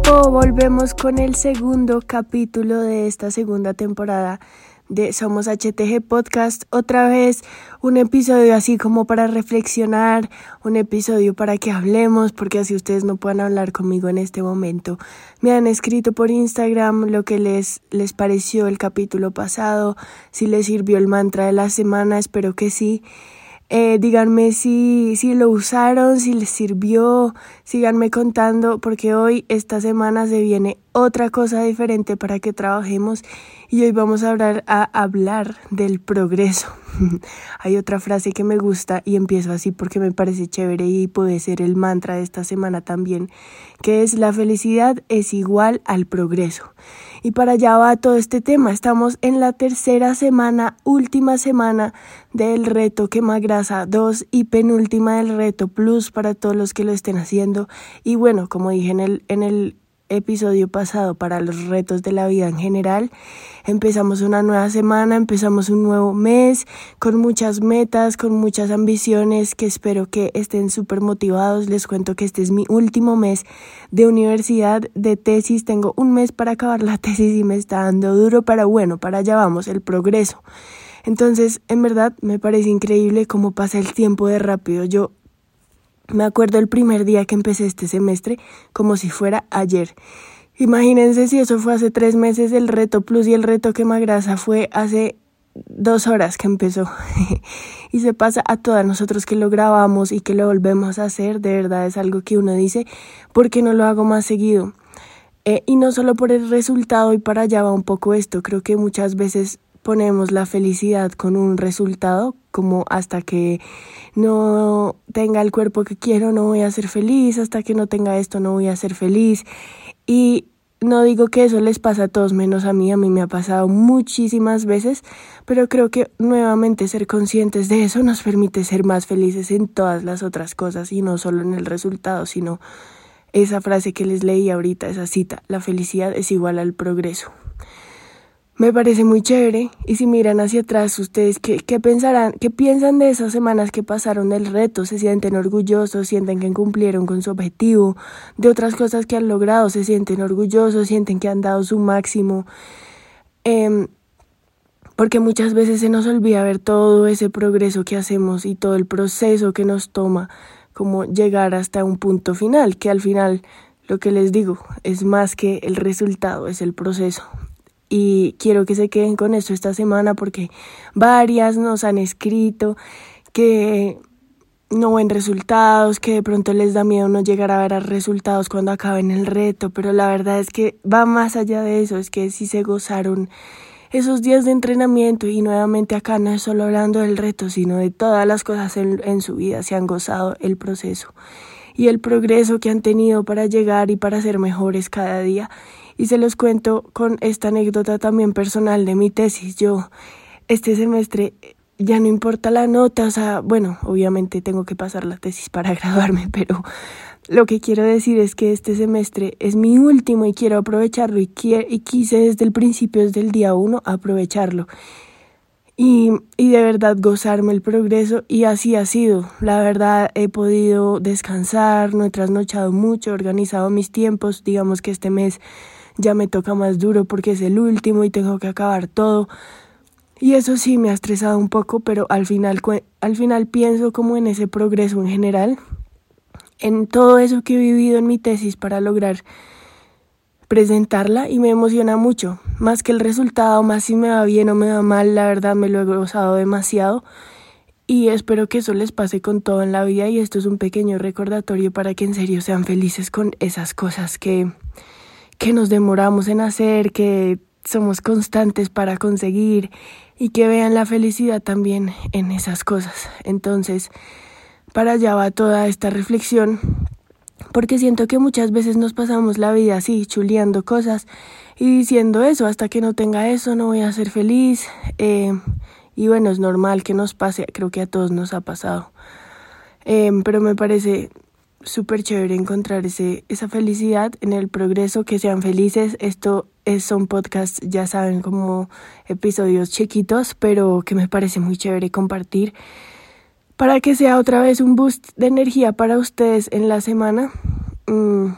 equipo, volvemos con el segundo capítulo de esta segunda temporada de Somos HTG Podcast. Otra vez un episodio así como para reflexionar, un episodio para que hablemos, porque así ustedes no puedan hablar conmigo en este momento. Me han escrito por Instagram lo que les, les pareció el capítulo pasado, si les sirvió el mantra de la semana, espero que sí. Eh, díganme si, si lo usaron, si les sirvió, síganme contando porque hoy, esta semana, se viene otra cosa diferente para que trabajemos y hoy vamos a hablar, a hablar del progreso. Hay otra frase que me gusta y empiezo así porque me parece chévere y puede ser el mantra de esta semana también, que es la felicidad es igual al progreso. Y para allá va todo este tema. Estamos en la tercera semana, última semana del reto Quema Grasa 2 y penúltima del reto Plus para todos los que lo estén haciendo. Y bueno, como dije en el, en el episodio pasado para los retos de la vida en general. Empezamos una nueva semana, empezamos un nuevo mes con muchas metas, con muchas ambiciones que espero que estén súper motivados. Les cuento que este es mi último mes de universidad, de tesis. Tengo un mes para acabar la tesis y me está dando duro, pero bueno, para allá vamos, el progreso. Entonces, en verdad, me parece increíble cómo pasa el tiempo de rápido. Yo me acuerdo el primer día que empecé este semestre como si fuera ayer. Imagínense si eso fue hace tres meses el reto plus y el reto quema grasa fue hace dos horas que empezó. y se pasa a todas nosotros que lo grabamos y que lo volvemos a hacer. De verdad es algo que uno dice, ¿por qué no lo hago más seguido? Eh, y no solo por el resultado y para allá va un poco esto. Creo que muchas veces ponemos la felicidad con un resultado, como hasta que no tenga el cuerpo que quiero no voy a ser feliz, hasta que no tenga esto no voy a ser feliz. Y no digo que eso les pasa a todos menos a mí, a mí me ha pasado muchísimas veces, pero creo que nuevamente ser conscientes de eso nos permite ser más felices en todas las otras cosas y no solo en el resultado, sino esa frase que les leí ahorita, esa cita, la felicidad es igual al progreso. Me parece muy chévere. Y si miran hacia atrás, ustedes, ¿qué, ¿qué, pensarán? ¿Qué piensan de esas semanas que pasaron del reto? ¿Se sienten orgullosos? ¿Sienten que cumplieron con su objetivo? ¿De otras cosas que han logrado? ¿Se sienten orgullosos? ¿Sienten que han dado su máximo? Eh, porque muchas veces se nos olvida ver todo ese progreso que hacemos y todo el proceso que nos toma como llegar hasta un punto final, que al final lo que les digo es más que el resultado, es el proceso y quiero que se queden con esto esta semana porque varias nos han escrito que no ven resultados, que de pronto les da miedo no llegar a ver resultados cuando acaben el reto, pero la verdad es que va más allá de eso, es que si se gozaron esos días de entrenamiento y nuevamente acá no es solo hablando del reto, sino de todas las cosas en su vida, se han gozado el proceso y el progreso que han tenido para llegar y para ser mejores cada día y se los cuento con esta anécdota también personal de mi tesis. Yo este semestre ya no importa la nota, o sea, bueno, obviamente tengo que pasar la tesis para graduarme, pero lo que quiero decir es que este semestre es mi último y quiero aprovecharlo y, y quise desde el principio, desde el día uno, aprovecharlo. Y, y de verdad gozarme el progreso y así ha sido. La verdad he podido descansar, no he trasnochado mucho, he organizado mis tiempos, digamos que este mes ya me toca más duro porque es el último y tengo que acabar todo. Y eso sí me ha estresado un poco, pero al final, al final pienso como en ese progreso en general, en todo eso que he vivido en mi tesis para lograr presentarla y me emociona mucho, más que el resultado, más si me va bien o me va mal, la verdad me lo he gozado demasiado y espero que eso les pase con todo en la vida y esto es un pequeño recordatorio para que en serio sean felices con esas cosas que que nos demoramos en hacer, que somos constantes para conseguir y que vean la felicidad también en esas cosas. Entonces, para allá va toda esta reflexión, porque siento que muchas veces nos pasamos la vida así, chuleando cosas y diciendo eso, hasta que no tenga eso no voy a ser feliz. Eh, y bueno, es normal que nos pase, creo que a todos nos ha pasado. Eh, pero me parece súper chévere encontrar ese, esa felicidad en el progreso, que sean felices. Esto es, son podcasts, ya saben, como episodios chiquitos, pero que me parece muy chévere compartir para que sea otra vez un boost de energía para ustedes en la semana. Mm.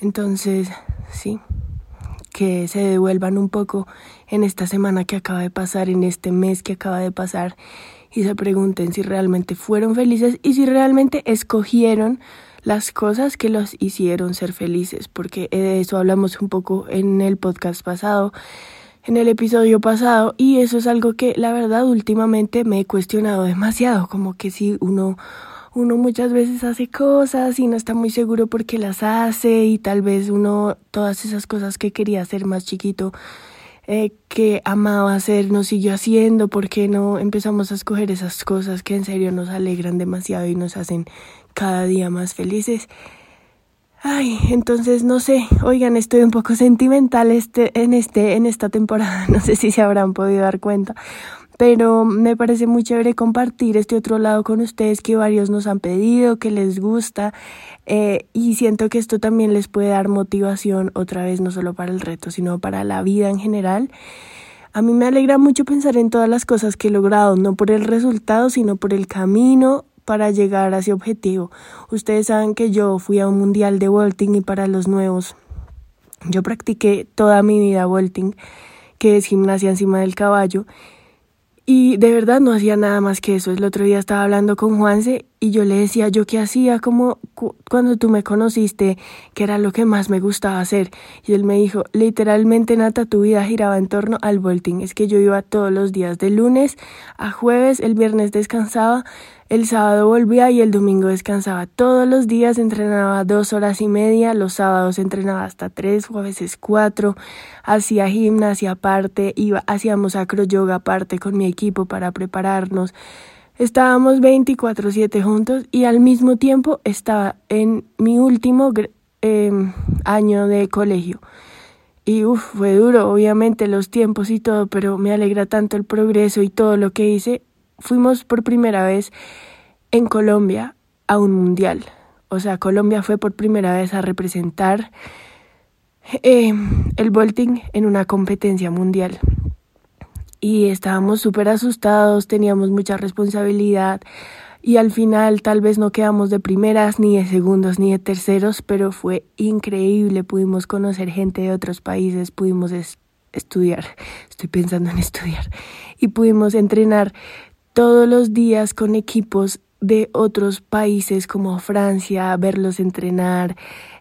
Entonces, sí, que se devuelvan un poco en esta semana que acaba de pasar, en este mes que acaba de pasar, y se pregunten si realmente fueron felices y si realmente escogieron las cosas que los hicieron ser felices, porque de eso hablamos un poco en el podcast pasado, en el episodio pasado, y eso es algo que la verdad últimamente me he cuestionado demasiado, como que si uno uno muchas veces hace cosas y no está muy seguro por qué las hace y tal vez uno todas esas cosas que quería hacer más chiquito eh, que amaba hacer no siguió haciendo, porque no empezamos a escoger esas cosas que en serio nos alegran demasiado y nos hacen cada día más felices. Ay, entonces no sé, oigan, estoy un poco sentimental este, en este, en esta temporada, no sé si se habrán podido dar cuenta, pero me parece muy chévere compartir este otro lado con ustedes que varios nos han pedido, que les gusta eh, y siento que esto también les puede dar motivación otra vez, no solo para el reto, sino para la vida en general. A mí me alegra mucho pensar en todas las cosas que he logrado, no por el resultado, sino por el camino para llegar a ese objetivo. Ustedes saben que yo fui a un mundial de vaulting y para los nuevos yo practiqué toda mi vida vaulting, que es gimnasia encima del caballo, y de verdad no hacía nada más que eso. El otro día estaba hablando con Juanse y yo le decía yo qué hacía como cuando tú me conociste, que era lo que más me gustaba hacer. Y él me dijo, literalmente Nata, tu vida giraba en torno al vaulting. Es que yo iba todos los días de lunes a jueves, el viernes descansaba, el sábado volvía y el domingo descansaba. Todos los días entrenaba dos horas y media, los sábados entrenaba hasta tres o a veces cuatro. Hacía gimnasia aparte, iba, hacíamos acro yoga aparte con mi equipo para prepararnos. Estábamos 24/7 juntos y al mismo tiempo estaba en mi último em, año de colegio. Y uf, fue duro, obviamente, los tiempos y todo, pero me alegra tanto el progreso y todo lo que hice fuimos por primera vez en Colombia a un mundial. O sea, Colombia fue por primera vez a representar eh, el vaulting en una competencia mundial. Y estábamos súper asustados, teníamos mucha responsabilidad y al final tal vez no quedamos de primeras, ni de segundos, ni de terceros, pero fue increíble. Pudimos conocer gente de otros países, pudimos estudiar, estoy pensando en estudiar, y pudimos entrenar todos los días con equipos de otros países como Francia, verlos entrenar,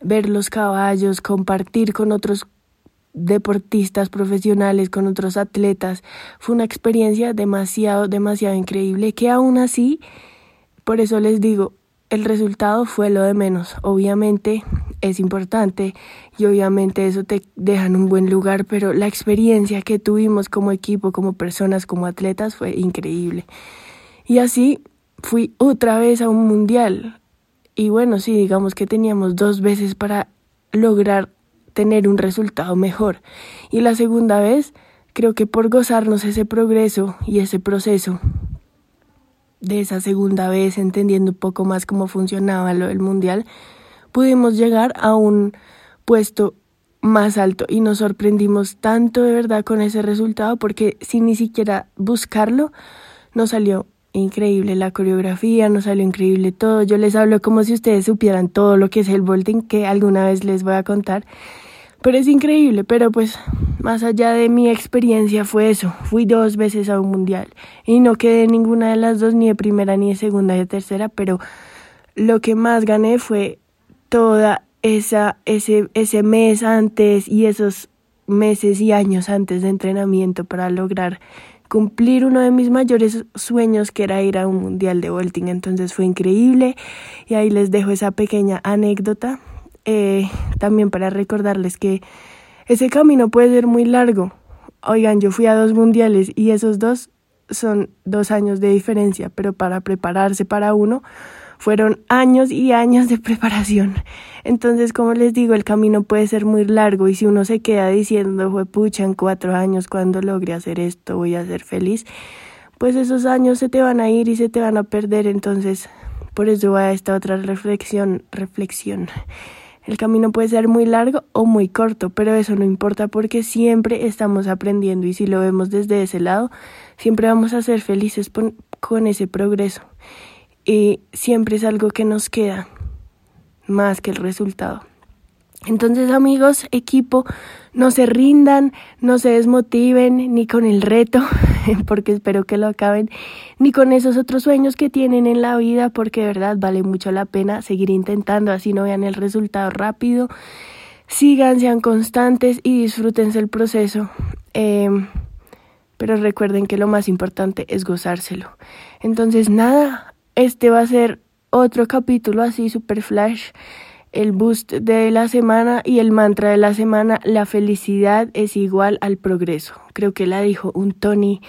ver los caballos, compartir con otros deportistas profesionales, con otros atletas. Fue una experiencia demasiado, demasiado increíble que aún así, por eso les digo, el resultado fue lo de menos. Obviamente es importante y obviamente eso te deja en un buen lugar, pero la experiencia que tuvimos como equipo, como personas, como atletas fue increíble. Y así fui otra vez a un mundial. Y bueno, sí, digamos que teníamos dos veces para lograr tener un resultado mejor. Y la segunda vez, creo que por gozarnos ese progreso y ese proceso de esa segunda vez, entendiendo un poco más cómo funcionaba lo del mundial, pudimos llegar a un puesto más alto y nos sorprendimos tanto de verdad con ese resultado porque sin ni siquiera buscarlo nos salió increíble la coreografía, nos salió increíble todo. Yo les hablo como si ustedes supieran todo lo que es el vaulting que alguna vez les voy a contar. Pero es increíble, pero pues más allá de mi experiencia fue eso. Fui dos veces a un mundial y no quedé en ninguna de las dos, ni de primera, ni de segunda, ni de tercera, pero lo que más gané fue toda esa, ese, ese mes antes y esos meses y años antes de entrenamiento para lograr cumplir uno de mis mayores sueños que era ir a un mundial de vaulting entonces fue increíble y ahí les dejo esa pequeña anécdota eh, también para recordarles que ese camino puede ser muy largo. Oigan, yo fui a dos mundiales y esos dos son dos años de diferencia, pero para prepararse para uno fueron años y años de preparación. Entonces, como les digo, el camino puede ser muy largo y si uno se queda diciendo, fue pucha, en cuatro años, cuando logre hacer esto, voy a ser feliz, pues esos años se te van a ir y se te van a perder. Entonces, por eso va esta otra reflexión, reflexión. El camino puede ser muy largo o muy corto, pero eso no importa porque siempre estamos aprendiendo y si lo vemos desde ese lado, siempre vamos a ser felices con ese progreso. Y siempre es algo que nos queda más que el resultado. Entonces amigos, equipo, no se rindan, no se desmotiven ni con el reto, porque espero que lo acaben, ni con esos otros sueños que tienen en la vida, porque de verdad vale mucho la pena seguir intentando, así no vean el resultado rápido. Sigan, sean constantes y disfrútense el proceso. Em, pero recuerden que lo más importante es gozárselo. Entonces, nada, este va a ser otro capítulo así, super flash el boost de la semana y el mantra de la semana, la felicidad es igual al progreso. Creo que la dijo un Tony,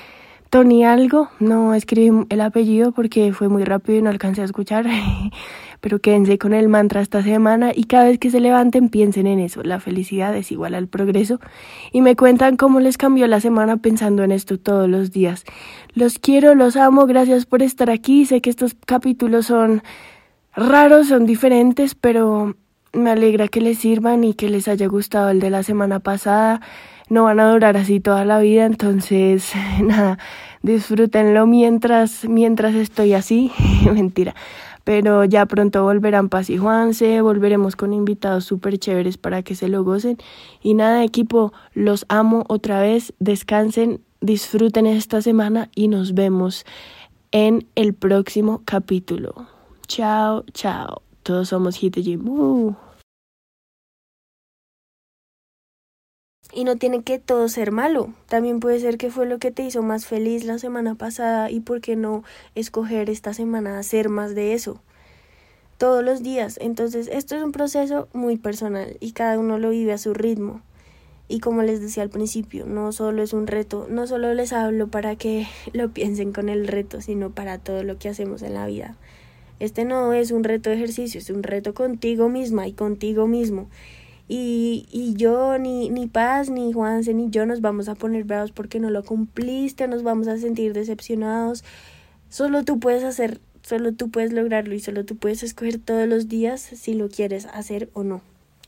Tony algo, no escribí el apellido porque fue muy rápido y no alcancé a escuchar, pero quédense con el mantra esta semana y cada vez que se levanten piensen en eso, la felicidad es igual al progreso y me cuentan cómo les cambió la semana pensando en esto todos los días. Los quiero, los amo, gracias por estar aquí, sé que estos capítulos son raros, son diferentes, pero me alegra que les sirvan y que les haya gustado el de la semana pasada. No van a durar así toda la vida, entonces nada, disfrútenlo mientras mientras estoy así, mentira. Pero ya pronto volverán Paz y Juanse, volveremos con invitados súper chéveres para que se lo gocen. Y nada, equipo, los amo otra vez, descansen, disfruten esta semana y nos vemos en el próximo capítulo. Chao, chao. Todos somos Hit Gym. Y no tiene que todo ser malo. También puede ser que fue lo que te hizo más feliz la semana pasada y por qué no escoger esta semana hacer más de eso. Todos los días. Entonces, esto es un proceso muy personal y cada uno lo vive a su ritmo. Y como les decía al principio, no solo es un reto, no solo les hablo para que lo piensen con el reto, sino para todo lo que hacemos en la vida. Este no es un reto de ejercicio, es un reto contigo misma y contigo mismo. Y, y yo, ni, ni Paz, ni Juanse, ni yo nos vamos a poner bravos porque no lo cumpliste, nos vamos a sentir decepcionados. Solo tú puedes hacer, solo tú puedes lograrlo y solo tú puedes escoger todos los días si lo quieres hacer o no.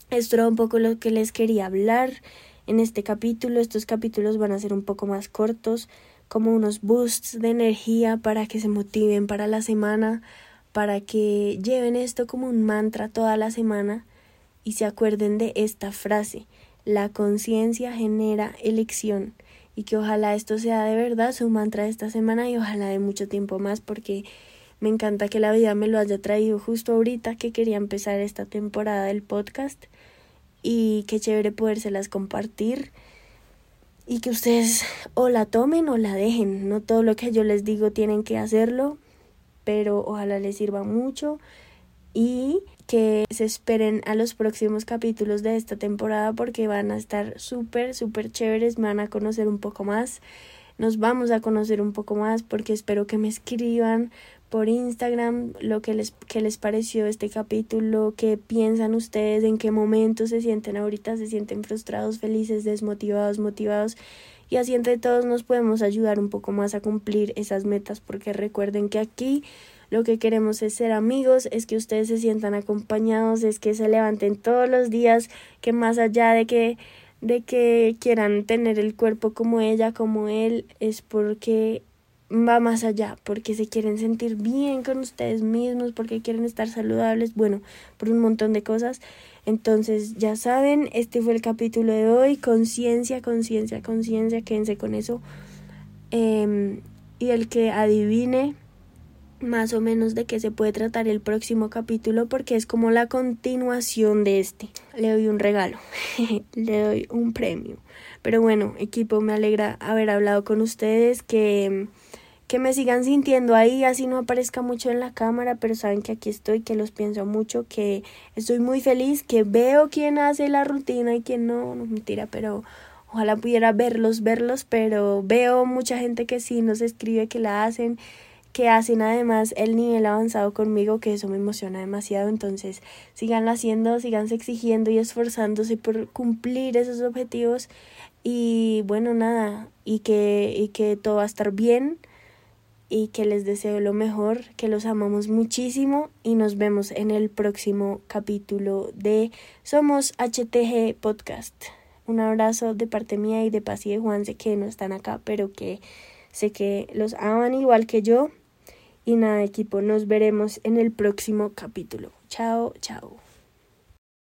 Esto era un poco lo que les quería hablar en este capítulo. Estos capítulos van a ser un poco más cortos, como unos boosts de energía para que se motiven para la semana para que lleven esto como un mantra toda la semana y se acuerden de esta frase, la conciencia genera elección y que ojalá esto sea de verdad su mantra de esta semana y ojalá de mucho tiempo más porque me encanta que la vida me lo haya traído justo ahorita que quería empezar esta temporada del podcast y qué chévere podérselas compartir y que ustedes o la tomen o la dejen, no todo lo que yo les digo tienen que hacerlo, pero ojalá les sirva mucho y que se esperen a los próximos capítulos de esta temporada porque van a estar súper, súper chéveres, me van a conocer un poco más, nos vamos a conocer un poco más porque espero que me escriban por Instagram lo que les, que les pareció este capítulo, qué piensan ustedes, en qué momento se sienten ahorita, se sienten frustrados, felices, desmotivados, motivados y así entre todos nos podemos ayudar un poco más a cumplir esas metas porque recuerden que aquí lo que queremos es ser amigos, es que ustedes se sientan acompañados, es que se levanten todos los días, que más allá de que de que quieran tener el cuerpo como ella, como él, es porque va más allá, porque se quieren sentir bien con ustedes mismos, porque quieren estar saludables, bueno, por un montón de cosas. Entonces, ya saben, este fue el capítulo de hoy, conciencia, conciencia, conciencia, quédense con eso. Em, y el que adivine más o menos de qué se puede tratar el próximo capítulo porque es como la continuación de este. Le doy un regalo, le doy un premio. Pero bueno, equipo, me alegra haber hablado con ustedes, que que me sigan sintiendo ahí, así no aparezca mucho en la cámara, pero saben que aquí estoy, que los pienso mucho, que estoy muy feliz, que veo quién hace la rutina y quién no, no mentira, pero ojalá pudiera verlos, verlos, pero veo mucha gente que sí nos escribe que la hacen, que hacen además el nivel avanzado conmigo, que eso me emociona demasiado, entonces siganlo haciendo, siganse exigiendo y esforzándose por cumplir esos objetivos y bueno, nada, y que, y que todo va a estar bien y que les deseo lo mejor, que los amamos muchísimo y nos vemos en el próximo capítulo de Somos HTG Podcast. Un abrazo de parte mía y de Paz y de Juan, sé que no están acá, pero que sé que los aman igual que yo. Y nada, equipo, nos veremos en el próximo capítulo. Chao, chao.